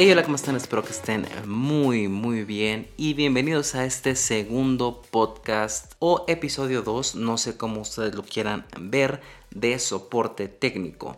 Hey, hola, ¿cómo están? Espero que estén muy, muy bien y bienvenidos a este segundo podcast o episodio 2, no sé cómo ustedes lo quieran ver, de soporte técnico.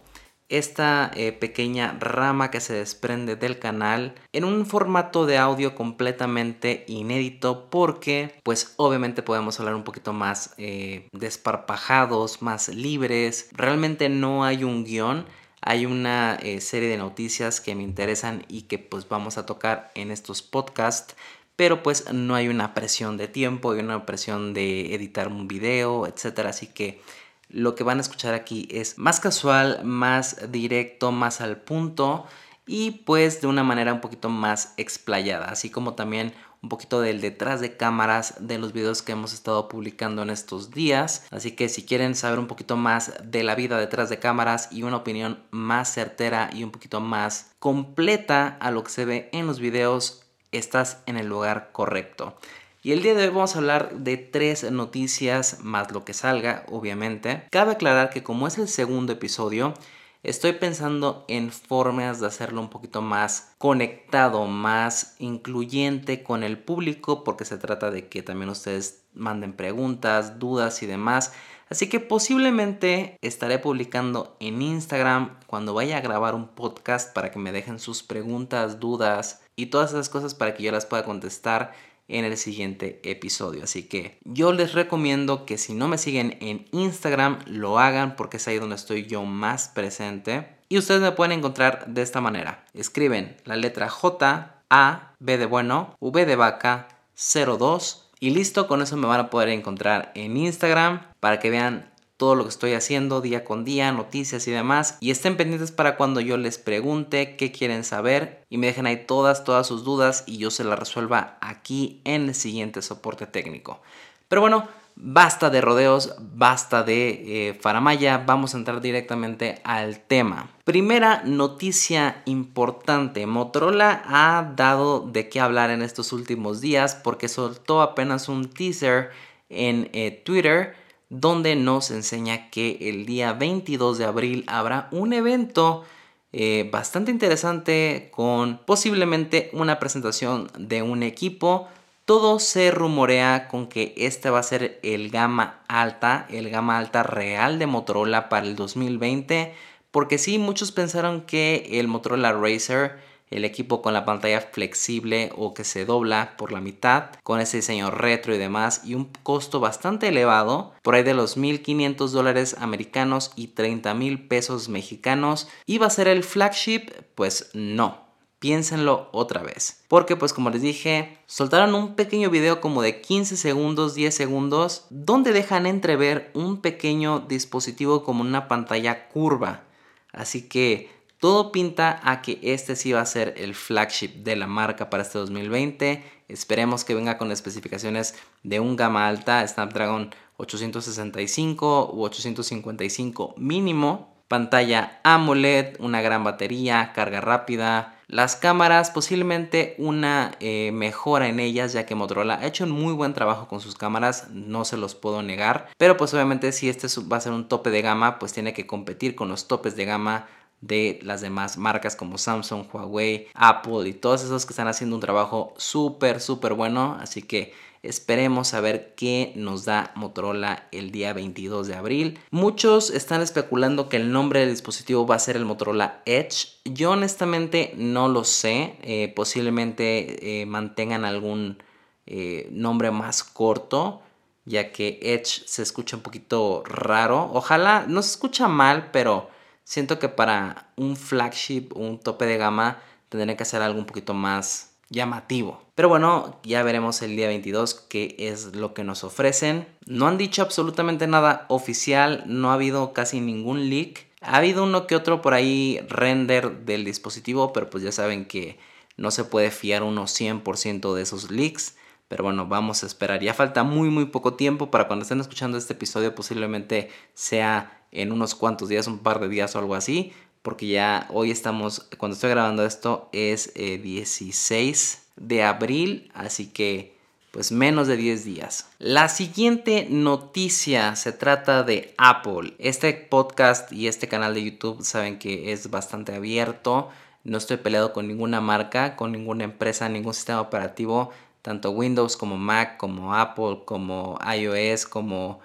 Esta eh, pequeña rama que se desprende del canal en un formato de audio completamente inédito porque pues obviamente podemos hablar un poquito más eh, desparpajados, más libres, realmente no hay un guion hay una eh, serie de noticias que me interesan y que pues vamos a tocar en estos podcasts pero pues no hay una presión de tiempo y una presión de editar un video, etcétera, así que lo que van a escuchar aquí es más casual, más directo, más al punto y pues de una manera un poquito más explayada, así como también un poquito del detrás de cámaras de los videos que hemos estado publicando en estos días. Así que si quieren saber un poquito más de la vida detrás de cámaras y una opinión más certera y un poquito más completa a lo que se ve en los videos, estás en el lugar correcto. Y el día de hoy vamos a hablar de tres noticias más lo que salga, obviamente. Cabe aclarar que como es el segundo episodio, Estoy pensando en formas de hacerlo un poquito más conectado, más incluyente con el público, porque se trata de que también ustedes manden preguntas, dudas y demás. Así que posiblemente estaré publicando en Instagram cuando vaya a grabar un podcast para que me dejen sus preguntas, dudas y todas esas cosas para que yo las pueda contestar en el siguiente episodio. Así que yo les recomiendo que si no me siguen en Instagram, lo hagan porque es ahí donde estoy yo más presente. Y ustedes me pueden encontrar de esta manera. Escriben la letra J, A, B de bueno, V de vaca, 02 y listo, con eso me van a poder encontrar en Instagram para que vean todo lo que estoy haciendo día con día, noticias y demás. Y estén pendientes para cuando yo les pregunte qué quieren saber y me dejen ahí todas, todas sus dudas y yo se las resuelva aquí en el siguiente soporte técnico. Pero bueno, basta de rodeos, basta de eh, faramaya, vamos a entrar directamente al tema. Primera noticia importante, Motorola ha dado de qué hablar en estos últimos días porque soltó apenas un teaser en eh, Twitter donde nos enseña que el día 22 de abril habrá un evento eh, bastante interesante con posiblemente una presentación de un equipo. Todo se rumorea con que este va a ser el gama alta, el gama alta real de Motorola para el 2020, porque sí, muchos pensaron que el Motorola Racer el equipo con la pantalla flexible o que se dobla por la mitad, con ese diseño retro y demás, y un costo bastante elevado, por ahí de los 1.500 dólares americanos y 30 mil pesos mexicanos. ¿Iba a ser el flagship? Pues no. Piénsenlo otra vez. Porque pues como les dije, soltaron un pequeño video como de 15 segundos, 10 segundos, donde dejan entrever un pequeño dispositivo como una pantalla curva. Así que todo pinta a que este sí va a ser el flagship de la marca para este 2020. Esperemos que venga con especificaciones de un gama alta, Snapdragon 865 u 855 mínimo. Pantalla AMOLED, una gran batería, carga rápida. Las cámaras, posiblemente una eh, mejora en ellas, ya que Motorola ha hecho un muy buen trabajo con sus cámaras, no se los puedo negar. Pero pues obviamente si este va a ser un tope de gama, pues tiene que competir con los topes de gama de las demás marcas como Samsung, Huawei, Apple y todos esos que están haciendo un trabajo súper, súper bueno. Así que esperemos a ver qué nos da Motorola el día 22 de abril. Muchos están especulando que el nombre del dispositivo va a ser el Motorola Edge. Yo honestamente no lo sé. Eh, posiblemente eh, mantengan algún eh, nombre más corto ya que Edge se escucha un poquito raro. Ojalá no se escucha mal, pero siento que para un flagship, un tope de gama, tendría que hacer algo un poquito más llamativo. Pero bueno, ya veremos el día 22 qué es lo que nos ofrecen. No han dicho absolutamente nada oficial, no ha habido casi ningún leak. Ha habido uno que otro por ahí render del dispositivo, pero pues ya saben que no se puede fiar uno 100% de esos leaks. Pero bueno, vamos a esperar. Ya falta muy muy poco tiempo para cuando estén escuchando este episodio posiblemente sea en unos cuantos días, un par de días o algo así, porque ya hoy estamos, cuando estoy grabando esto es 16 eh, de abril, así que pues menos de 10 días. La siguiente noticia se trata de Apple. Este podcast y este canal de YouTube saben que es bastante abierto. no estoy peleado con ninguna marca, con ninguna empresa, ningún sistema operativo, tanto Windows como Mac, como Apple, como iOS, como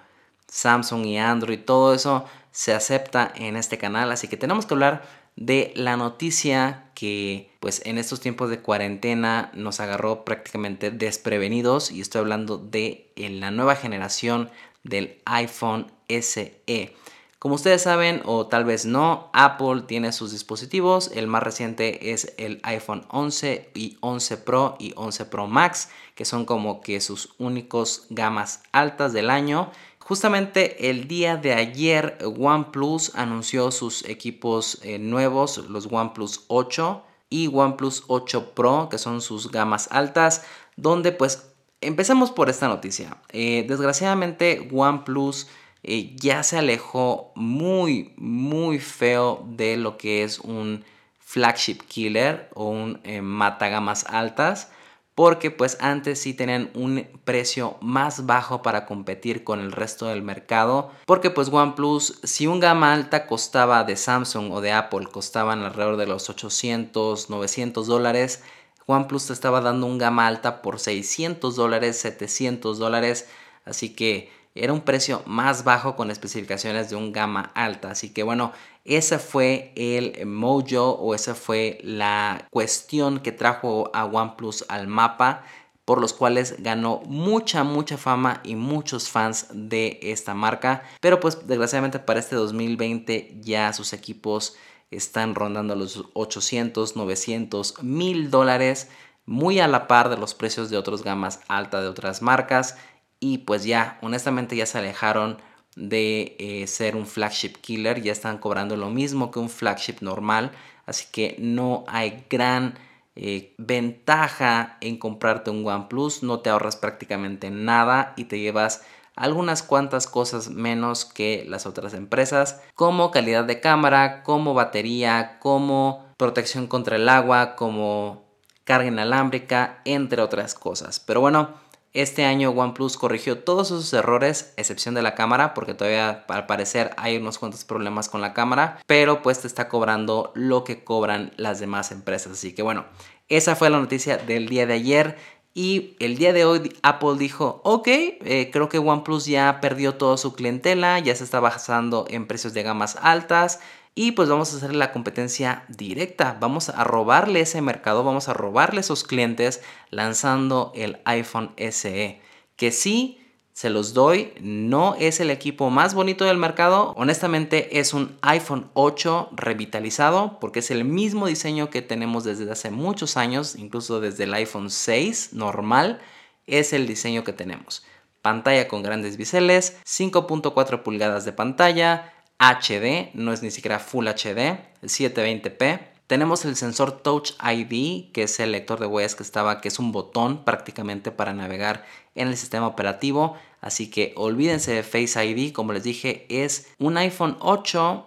Samsung y Android, todo eso se acepta en este canal, así que tenemos que hablar de la noticia que pues en estos tiempos de cuarentena nos agarró prácticamente desprevenidos y estoy hablando de la nueva generación del iPhone SE. Como ustedes saben o tal vez no, Apple tiene sus dispositivos. El más reciente es el iPhone 11 y 11 Pro y 11 Pro Max, que son como que sus únicos gamas altas del año. Justamente el día de ayer OnePlus anunció sus equipos eh, nuevos, los OnePlus 8 y OnePlus 8 Pro, que son sus gamas altas, donde pues empezamos por esta noticia. Eh, desgraciadamente OnePlus eh, ya se alejó muy, muy feo de lo que es un flagship killer o un eh, matagamas altas porque pues antes sí tenían un precio más bajo para competir con el resto del mercado porque pues OnePlus si un gama alta costaba de Samsung o de Apple costaban alrededor de los 800 900 dólares OnePlus te estaba dando un gama alta por 600 dólares 700 dólares así que era un precio más bajo con especificaciones de un gama alta. Así que bueno, ese fue el mojo o esa fue la cuestión que trajo a OnePlus al mapa por los cuales ganó mucha, mucha fama y muchos fans de esta marca. Pero pues desgraciadamente para este 2020 ya sus equipos están rondando los 800, 900, 1000 dólares, muy a la par de los precios de otras gamas altas de otras marcas y pues ya, honestamente ya se alejaron de eh, ser un flagship killer, ya están cobrando lo mismo que un flagship normal, así que no hay gran eh, ventaja en comprarte un OnePlus, no te ahorras prácticamente nada y te llevas algunas cuantas cosas menos que las otras empresas, como calidad de cámara, como batería, como protección contra el agua, como carga inalámbrica, entre otras cosas. Pero bueno, este año OnePlus corrigió todos sus errores, excepción de la cámara, porque todavía al parecer hay unos cuantos problemas con la cámara, pero pues te está cobrando lo que cobran las demás empresas. Así que bueno, esa fue la noticia del día de ayer. Y el día de hoy Apple dijo, ok, eh, creo que OnePlus ya perdió toda su clientela, ya se está basando en precios de gamas altas y pues vamos a hacer la competencia directa. Vamos a robarle ese mercado, vamos a robarle esos clientes lanzando el iPhone SE. Que sí, se los doy, no es el equipo más bonito del mercado. Honestamente es un iPhone 8 revitalizado porque es el mismo diseño que tenemos desde hace muchos años, incluso desde el iPhone 6 normal. Es el diseño que tenemos. Pantalla con grandes biseles, 5.4 pulgadas de pantalla, HD, no es ni siquiera Full HD, 720p. Tenemos el sensor Touch ID, que es el lector de huellas que estaba, que es un botón prácticamente para navegar en el sistema operativo. Así que olvídense de Face ID, como les dije, es un iPhone 8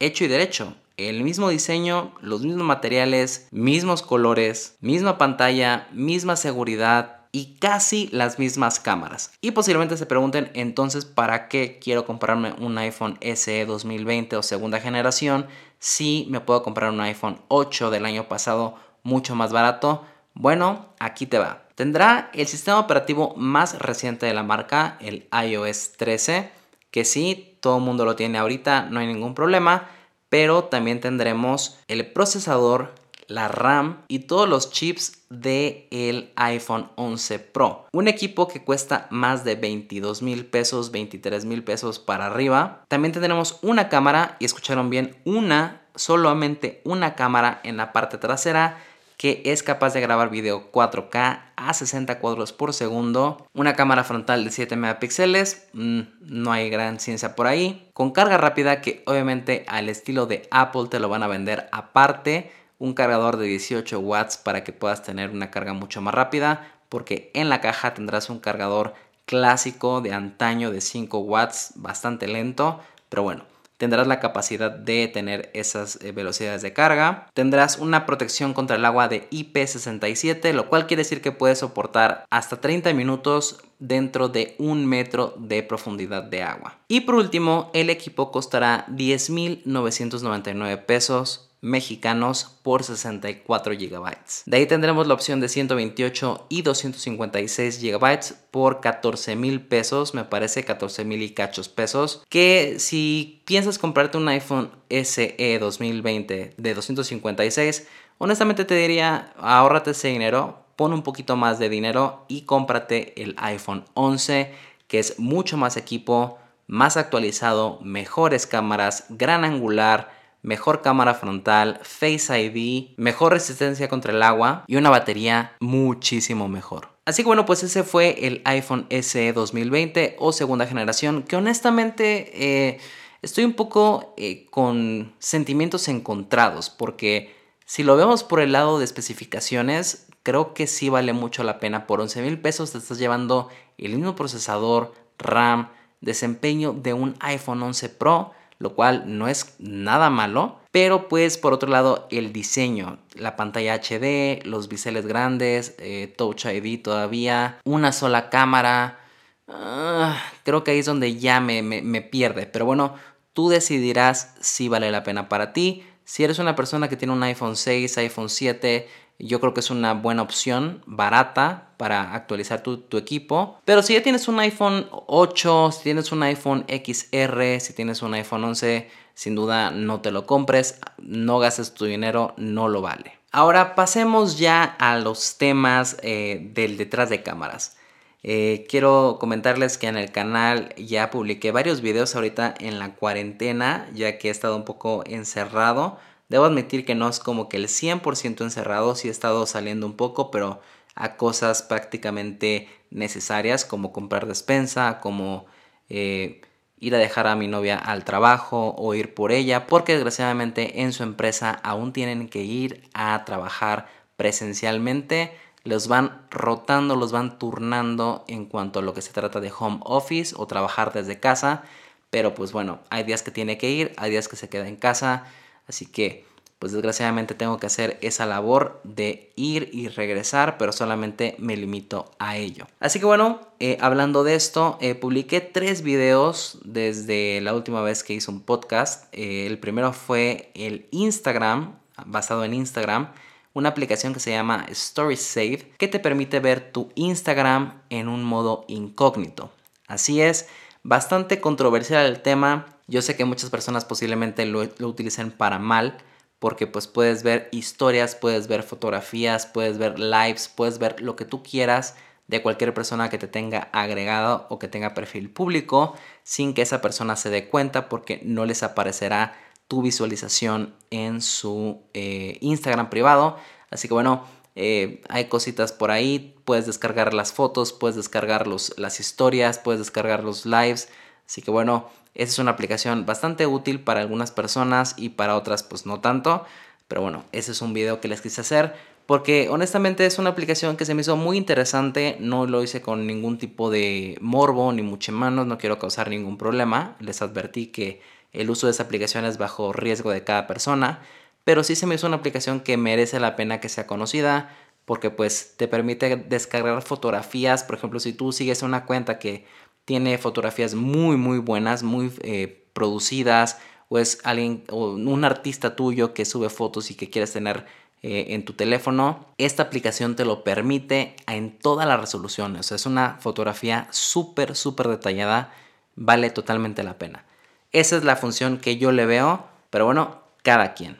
hecho y derecho. El mismo diseño, los mismos materiales, mismos colores, misma pantalla, misma seguridad, y casi las mismas cámaras. Y posiblemente se pregunten entonces para qué quiero comprarme un iPhone SE 2020 o segunda generación si me puedo comprar un iPhone 8 del año pasado mucho más barato. Bueno, aquí te va. Tendrá el sistema operativo más reciente de la marca, el iOS 13, que sí, todo el mundo lo tiene ahorita, no hay ningún problema, pero también tendremos el procesador la RAM y todos los chips del el iPhone 11 Pro. Un equipo que cuesta más de 22 mil pesos, 23 mil pesos para arriba. También tendremos una cámara, y escucharon bien, una, solamente una cámara en la parte trasera que es capaz de grabar video 4K a 60 cuadros por segundo, una cámara frontal de 7 megapíxeles, mm, no hay gran ciencia por ahí, con carga rápida que obviamente al estilo de Apple te lo van a vender aparte, un cargador de 18 watts para que puedas tener una carga mucho más rápida, porque en la caja tendrás un cargador clásico de antaño de 5 watts, bastante lento, pero bueno, tendrás la capacidad de tener esas eh, velocidades de carga. Tendrás una protección contra el agua de IP67, lo cual quiere decir que puedes soportar hasta 30 minutos dentro de un metro de profundidad de agua. Y por último, el equipo costará 10.999 pesos mexicanos por 64 GB. De ahí tendremos la opción de 128 y 256 GB por 14 mil pesos, me parece 14 mil y cachos pesos, que si piensas comprarte un iPhone SE 2020 de 256, honestamente te diría, ahórrate ese dinero, pon un poquito más de dinero y cómprate el iPhone 11, que es mucho más equipo, más actualizado, mejores cámaras, gran angular, mejor cámara frontal, Face ID, mejor resistencia contra el agua y una batería muchísimo mejor. Así que bueno, pues ese fue el iPhone SE 2020 o segunda generación, que honestamente eh, estoy un poco eh, con sentimientos encontrados, porque si lo vemos por el lado de especificaciones, creo que sí vale mucho la pena. Por 11 mil pesos te estás llevando el mismo procesador, RAM, desempeño de un iPhone 11 Pro lo cual no es nada malo. Pero pues por otro lado el diseño, la pantalla HD, los biseles grandes, eh, Touch ID todavía, una sola cámara, ah, creo que ahí es donde ya me, me pierde. Pero bueno, tú decidirás si vale la pena para ti. Si eres una persona que tiene un iPhone 6, iPhone 7, yo creo que es una buena opción, barata, para actualizar tu, equipo. Pero si ya tienes un iPhone 8, si tienes un iPhone XR, si tienes un iPhone 11, sin duda no te lo compres, no gastes tu dinero, no lo vale. Ahora pasemos ya a los temas eh, del detrás de cámaras. Eh, quiero comentarles que en el canal ya publiqué varios videos ahorita en la cuarentena, ya que he estado un poco encerrado. Debo admitir que no es como que el 100% encerrado, sí he estado saliendo un poco, pero a cosas prácticamente necesarias como comprar despensa, como eh, ir a dejar a mi novia al trabajo o ir por ella, porque desgraciadamente en su empresa aún tienen que ir a trabajar presencialmente. Los van rotando, los van turnando en cuanto a lo que se trata de home office o trabajar desde casa. Pero pues bueno, hay días que tiene que ir, hay días que se queda en casa. Así que, pues desgraciadamente tengo que hacer esa labor de ir y regresar, pero solamente me limito a ello. Así que bueno, eh, hablando de esto, eh, publiqué tres videos desde la última vez que hice un podcast. Eh, el primero fue el Instagram, basado en Instagram una aplicación que se llama Story Save que te permite ver tu Instagram en un modo incógnito. Así es, bastante controversial el tema. Yo sé que muchas personas posiblemente lo, utilicen para mal, porque pues puedes ver historias, puedes ver fotografías, puedes ver lives, puedes ver lo que tú quieras de cualquier persona que te tenga agregado o que tenga perfil público sin que esa persona se dé cuenta porque no les aparecerá tu visualización en su eh, Instagram privado. Así que bueno, eh, hay cositas por ahí, puedes descargar las fotos, puedes descargar las historias, puedes descargar los lives. Así que bueno, esa es una aplicación bastante útil para algunas personas y para otras pues no tanto. Pero bueno, ese es un video que les quise hacer porque honestamente es una aplicación que se me hizo muy interesante. No lo hice con ningún tipo de morbo ni mucho menos, no quiero causar ningún problema. Les advertí que el uso de esa aplicación es bajo riesgo de cada persona. Pero sí se me hizo una aplicación que merece la pena que sea conocida porque pues te permite descargar fotografías. Por ejemplo, si tú sigues una cuenta que tiene fotografías muy muy buenas, muy eh, producidas, o es alguien o un artista tuyo que sube fotos y que quieres tener eh, en tu teléfono, esta aplicación te lo permite en toda la resolución. O sea, es una fotografía súper, súper detallada. Vale totalmente la pena. Esa es la función que yo le veo, pero bueno, cada quien.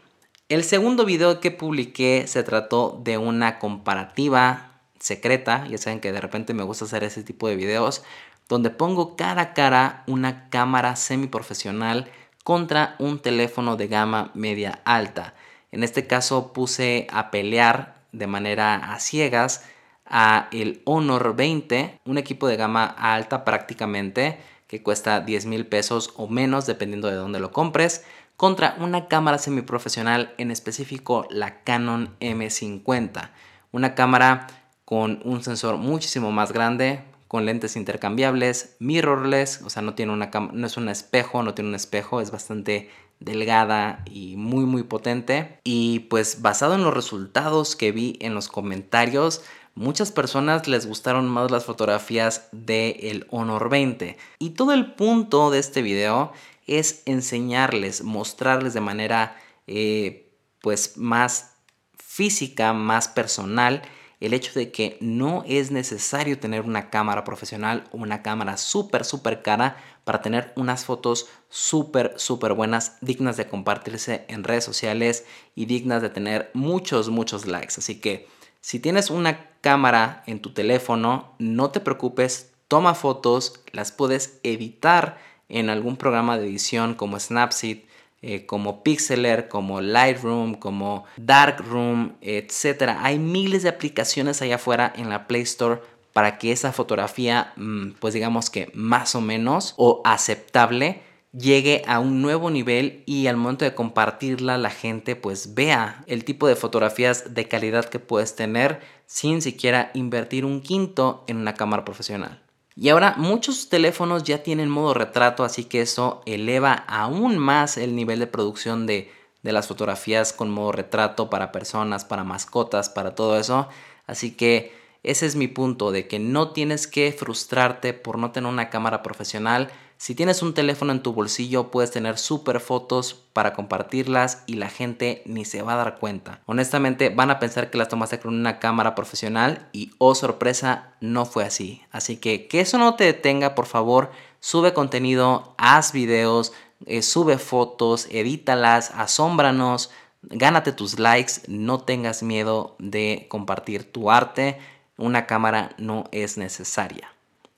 El segundo video que publiqué se trató de una comparativa secreta. Ya saben que de repente me gusta hacer ese tipo de videos donde pongo cara a cara una cámara semiprofesional contra un teléfono de gama media alta. En este caso puse a pelear de manera a ciegas a el Honor 20, un equipo de gama alta prácticamente que cuesta 10 mil pesos o menos dependiendo de dónde lo compres, contra una cámara semiprofesional, en específico la Canon M50. Una cámara con un sensor muchísimo más grande, con lentes intercambiables, mirrorless, o sea, no, tiene una no es un espejo, no tiene un espejo, es bastante delgada y muy muy potente. Y pues basado en los resultados que vi en los comentarios, muchas personas les gustaron más las fotografías del el Honor 20. Y todo el punto de este video es enseñarles, mostrarles de manera... Eh, pues más física, más personal, el hecho de que no es necesario tener una cámara profesional o una cámara súper, súper cara para tener unas fotos súper, súper buenas, dignas de compartirse en redes sociales y dignas de tener muchos, muchos likes. Así que si tienes una cámara en tu teléfono, no te preocupes, toma fotos, las puedes editar en algún programa de edición como Snapseed, eh, como Pixeler, como Lightroom, como Darkroom, etc. Hay miles de aplicaciones allá afuera en la Play Store para que esa fotografía, mm, pues digamos que más o menos o aceptable, llegue a un nuevo nivel y al momento de compartirla la gente pues vea el tipo de fotografías de calidad que puedes tener sin siquiera invertir un quinto en una cámara profesional. Y ahora muchos teléfonos ya tienen modo retrato, así que eso eleva aún más el nivel de producción de, de las fotografías con modo retrato para personas, para mascotas, para todo eso. Así que ese es mi punto, de que no tienes que frustrarte por no tener una cámara profesional. Si tienes un teléfono en tu bolsillo, puedes tener super fotos para compartirlas y la gente ni se va a dar cuenta. Honestamente, van a pensar que las tomaste con una cámara profesional y, oh sorpresa, no fue así. Así que que eso no te detenga, por favor, sube contenido, haz videos, eh, sube fotos, edítalas, asómbranos, gánate tus likes, no tengas miedo de compartir tu arte una cámara no es necesaria.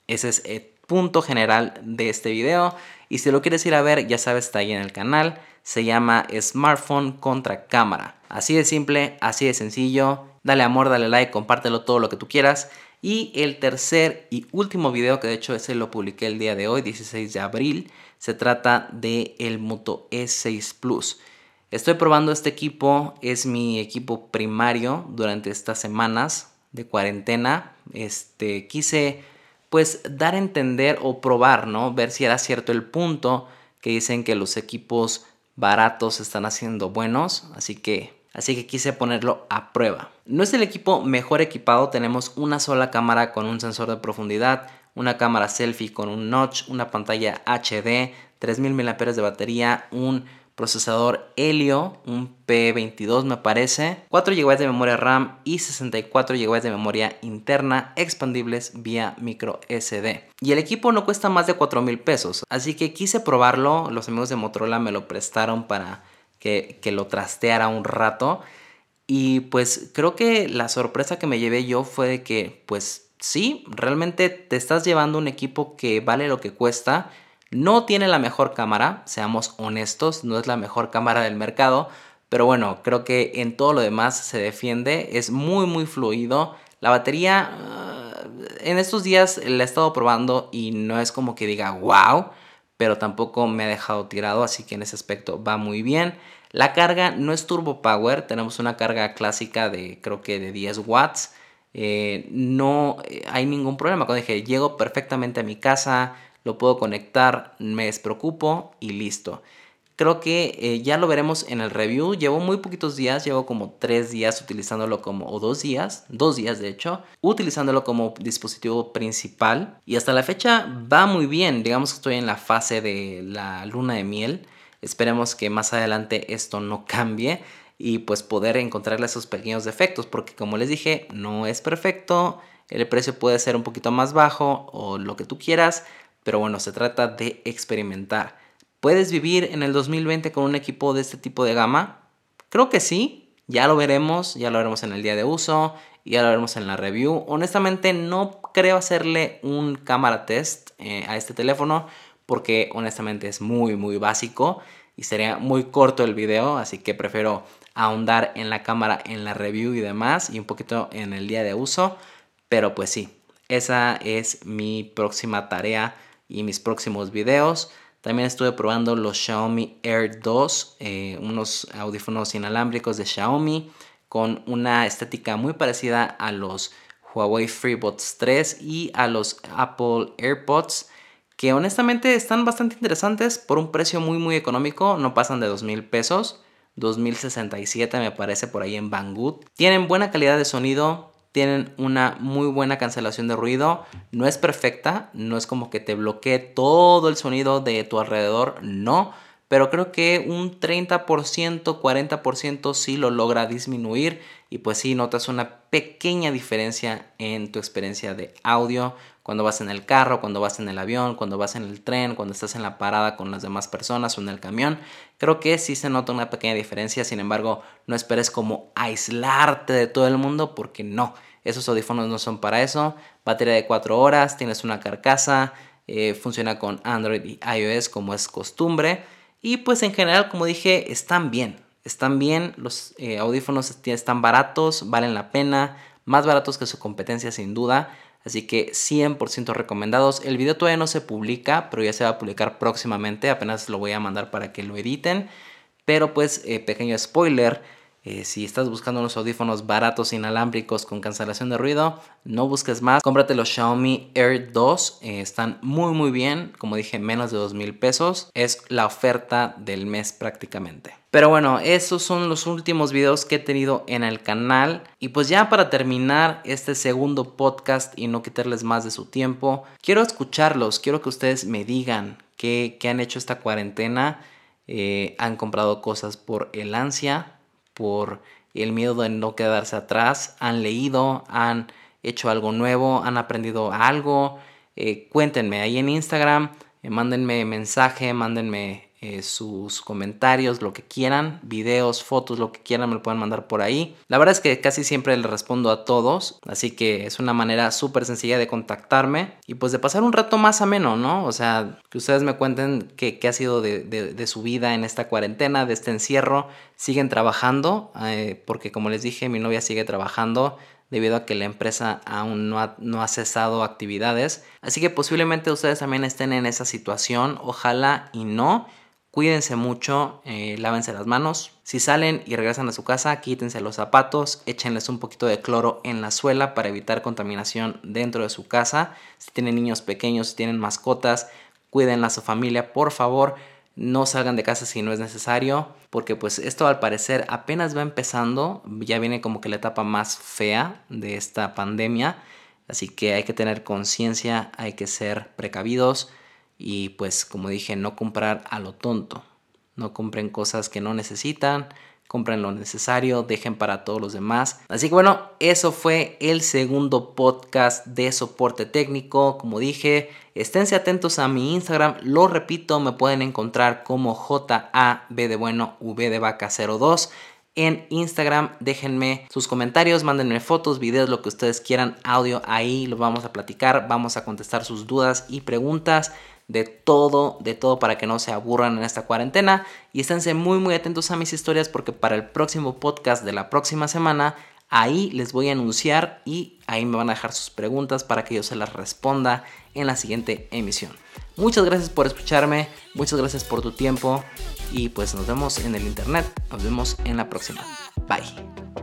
Ese es el punto general de este video. Y si lo quieres ir a ver, ya sabes, está ahí en el canal. Se llama Smartphone contra cámara. Así de simple, así de sencillo. Dale amor, dale like, compártelo todo lo que tú quieras. Y el tercer y último video, que de hecho ese lo publiqué el día de hoy, 16 de abril, se trata de el Moto E6 Plus. Estoy probando este equipo, es mi equipo primario durante estas semanas de cuarentena, este, quise pues dar a entender o probar, ¿no? Ver si era cierto el punto que dicen que los equipos baratos están haciendo buenos, así que así que quise ponerlo a prueba. No es el equipo mejor equipado, tenemos una sola cámara con un sensor de profundidad, una cámara selfie con un notch, una pantalla HD, 3000 mAh de batería, un procesador Helio, un P22 me parece, 4 GB de memoria RAM y 64 GB de memoria interna expandibles vía micro SD. Y el equipo no cuesta más de 4 mil pesos, así que quise probarlo, los amigos de Motorola me lo prestaron para que, que lo trasteara un rato. Y pues creo que la sorpresa que me llevé yo fue de que pues sí, realmente te estás llevando un equipo que vale lo que cuesta no tiene la mejor cámara, seamos honestos, no es la mejor cámara del mercado, pero bueno, creo que en todo lo demás se defiende, es muy muy fluido. La batería ah, en estos días la he estado probando y no es como que diga wow, pero tampoco me ha dejado tirado, así que en ese aspecto va muy bien. La carga no es turbo power, tenemos una carga clásica de creo que de 10 watts. Eh, no eh, hay ningún problema. Cuando dije, llego perfectamente a mi casa, lo puedo conectar, me despreocupo y listo. Creo que eh, ya lo veremos en el review. Llevo muy poquitos días, llevo como tres días utilizándolo como, o dos días, dos días de hecho, utilizándolo como dispositivo principal. Y hasta la fecha va muy bien. Digamos que estoy en la fase de la luna de miel. Esperemos que más adelante esto no cambie y pues poder encontrarle esos pequeños defectos, porque como les dije, no es perfecto. El precio puede ser un poquito más bajo o lo que tú quieras, pero bueno, se trata de experimentar. ¿Puedes vivir en el 2020 con un equipo de este tipo de gama? Creo que sí, ya lo veremos, ya lo veremos en el día de uso, ya lo veremos en la review. Honestamente no creo hacerle un cámara test eh, a este teléfono porque honestamente es muy muy básico y sería muy corto el video, así que prefiero ahondar en la cámara en la review y demás y un poquito en el día de uso, pero pues sí, esa es mi próxima tarea y mis próximos videos. También estuve probando los Xiaomi Air 2, eh, unos audífonos inalámbricos de Xiaomi con una estética muy parecida a los Huawei FreeBuds 3 y a los Apple AirPods que honestamente están bastante interesantes por un precio muy muy económico, no pasan de 2 mil pesos, 2067 me parece por ahí en Banggood. Tienen buena calidad de sonido, tienen una muy buena cancelación de ruido. No es perfecta, no es como que te bloquee todo el sonido de tu alrededor, no, pero creo que un 30%, 40% sí lo logra disminuir y pues sí notas una pequeña diferencia en tu experiencia de audio cuando vas en el carro, cuando vas en el avión, cuando vas en el tren, cuando estás en la parada con las demás personas o en el camión. Creo que sí se nota una pequeña diferencia, sin embargo, no esperes como aislarte de todo el mundo porque no, esos audífonos no son para eso. Batería de 4 horas, tienes una carcasa, eh, funciona con Android y iOS como es costumbre. Y pues en general, como dije, están bien. Están bien, los eh, audífonos están baratos, valen la pena, más baratos que su competencia sin duda. Así que 100% recomendados. El video todavía no se publica, pero ya se va a publicar próximamente. Apenas lo voy a mandar para que lo editen. Pero pues, eh, pequeño spoiler, eh, si estás buscando unos audífonos baratos inalámbricos con cancelación de ruido, no busques más. Cómprate los Xiaomi Air 2. Eh, están muy muy bien. Como dije, menos de 2 mil pesos. Es la oferta del mes prácticamente. Pero bueno, esos son los últimos videos que he tenido en el canal. Y pues ya para terminar este segundo podcast y no quitarles más de su tiempo, quiero escucharlos. Quiero que ustedes me digan qué, han hecho esta cuarentena. Eh, han comprado cosas por el ansia por el miedo de no quedarse atrás, han leído, han hecho algo nuevo, han aprendido algo. Eh, cuéntenme ahí en Instagram, eh, mándenme mensaje, mándenme eh, sus comentarios, lo que quieran, videos, fotos, lo que quieran, me lo pueden mandar por ahí. La verdad es que casi siempre le respondo a todos, así que es una manera súper sencilla de contactarme y pues de pasar un rato más ameno, ¿no? O sea, que ustedes me cuenten qué, ha sido de, su vida en esta cuarentena, de este encierro. Siguen trabajando, eh, porque como les dije, mi novia sigue trabajando debido a que la empresa aún no ha, cesado actividades. Así que posiblemente ustedes también estén en esa situación, ojalá y no. Cuídense mucho, eh, lávense las manos. Si salen y regresan a su casa, quítense los zapatos, échenles un poquito de cloro en la suela para evitar contaminación dentro de su casa. Si tienen niños pequeños, si tienen mascotas, cuídenla a su familia, por favor. No salgan de casa si no es necesario, porque pues esto al parecer apenas va empezando, ya viene como que la etapa más fea de esta pandemia, así que hay que tener conciencia, hay que ser precavidos y pues como dije, no comprar a lo tonto. No compren cosas que no necesitan, compren lo necesario, dejen para todos los demás. Así que bueno, eso fue el segundo podcast de soporte técnico. Como dije, esténse atentos a mi Instagram. Lo repito, me pueden encontrar como JAB de bueno, V de vaca 02 en Instagram. Déjenme sus comentarios, mándenme fotos, videos, lo que ustedes quieran, audio ahí, lo vamos a platicar, vamos a contestar sus dudas y preguntas de todo, de todo para que no se aburran en esta cuarentena y esténse muy muy atentos a mis historias porque para el próximo podcast de la próxima semana ahí les voy a anunciar y ahí me van a dejar sus preguntas para que yo se las responda en la siguiente emisión. Muchas gracias por escucharme, muchas gracias por tu tiempo y pues nos vemos en el internet, nos vemos en la próxima. Bye.